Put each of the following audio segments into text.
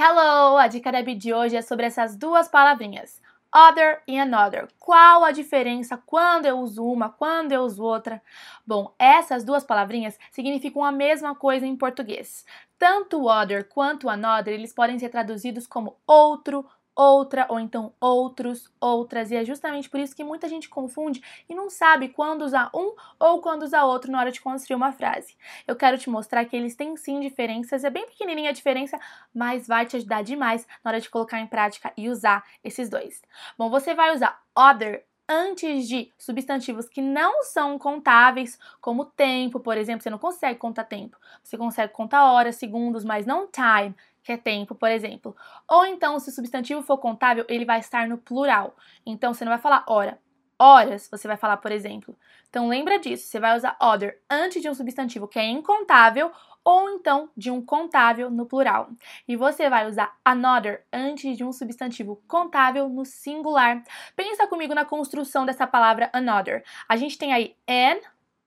Hello! A dica da de hoje é sobre essas duas palavrinhas. Other e another. Qual a diferença quando eu uso uma, quando eu uso outra? Bom, essas duas palavrinhas significam a mesma coisa em português. Tanto other quanto another, eles podem ser traduzidos como outro, outra ou então outros, outras, e é justamente por isso que muita gente confunde e não sabe quando usar um ou quando usar outro na hora de construir uma frase. Eu quero te mostrar que eles têm sim diferenças, é bem pequenininha a diferença, mas vai te ajudar demais na hora de colocar em prática e usar esses dois. Bom, você vai usar other antes de substantivos que não são contáveis, como tempo, por exemplo, você não consegue contar tempo. Você consegue contar horas, segundos, mas não time, que é tempo, por exemplo. Ou então, se o substantivo for contável, ele vai estar no plural. Então, você não vai falar hora. Horas, você vai falar, por exemplo. Então, lembra disso. Você vai usar other antes de um substantivo que é incontável ou então de um contável no plural. E você vai usar another antes de um substantivo contável no singular. Pensa comigo na construção dessa palavra another. A gente tem aí an,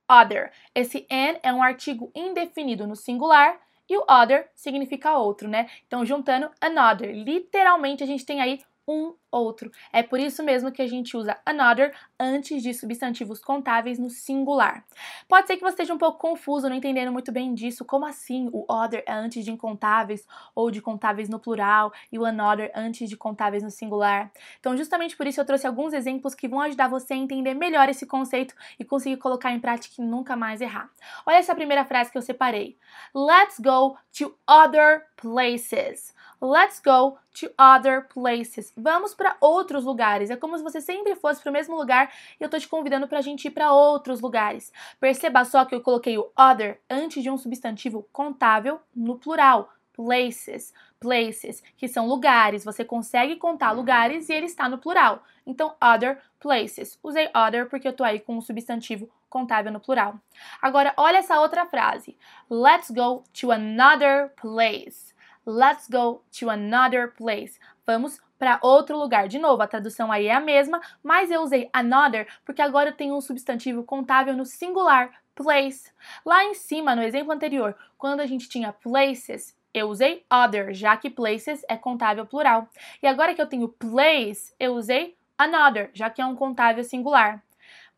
other. Esse an é um artigo indefinido no singular e o other significa outro, né? Então, juntando another, literalmente a gente tem aí um outro. É por isso mesmo que a gente usa another antes de substantivos contáveis no singular. Pode ser que você esteja um pouco confuso, não entendendo muito bem disso. Como assim o other é antes de incontáveis ou de contáveis no plural e o another antes de contáveis no singular? Então, justamente por isso eu trouxe alguns exemplos que vão ajudar você a entender melhor esse conceito e conseguir colocar em prática e nunca mais errar. Olha essa primeira frase que eu separei. Let's go to other places. Let's go to other places. Vamos para outros lugares. É como se você sempre fosse para o mesmo lugar e eu tô te convidando para a gente ir para outros lugares. Perceba só que eu coloquei o other antes de um substantivo contável no plural. Places, places, que são lugares. Você consegue contar lugares e ele está no plural. Então, other places. Usei other porque eu tô aí com um substantivo contável no plural. Agora, olha essa outra frase. Let's go to another place. Let's go to another place. Vamos para outro lugar. De novo, a tradução aí é a mesma, mas eu usei another porque agora eu tenho um substantivo contável no singular, place. Lá em cima, no exemplo anterior, quando a gente tinha places, eu usei other, já que places é contável plural. E agora que eu tenho place, eu usei another, já que é um contável singular.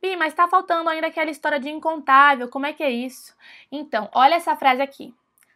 Bi, mas está faltando ainda aquela história de incontável, como é que é isso? Então, olha essa frase aqui.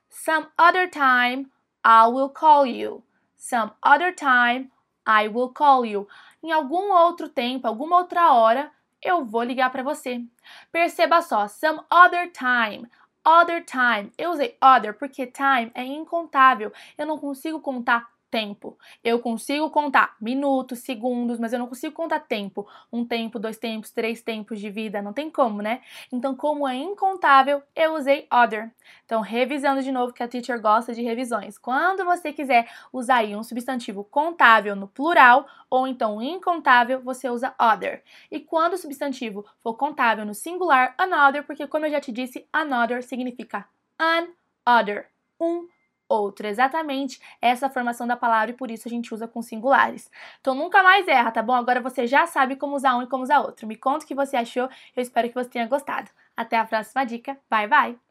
Some other time I will call you. Some other time, I will call you. Em algum outro tempo, alguma outra hora, eu vou ligar para você. Perceba só, some other time. Other time. Eu usei other porque time é incontável. Eu não consigo contar tempo. Eu consigo contar minutos, segundos, mas eu não consigo contar tempo. Um tempo, dois tempos, três tempos de vida, não tem como, né? Então, como é incontável, eu usei other. Então, revisando de novo que a teacher gosta de revisões. Quando você quiser usar aí um substantivo contável no plural ou então incontável, você usa other. E quando o substantivo for contável no singular, another, porque como eu já te disse, another significa an other, um outro. Exatamente essa formação da palavra e por isso a gente usa com singulares. Então nunca mais erra, tá bom? Agora você já sabe como usar um e como usar outro. Me conta o que você achou, eu espero que você tenha gostado. Até a próxima dica. Bye, bye!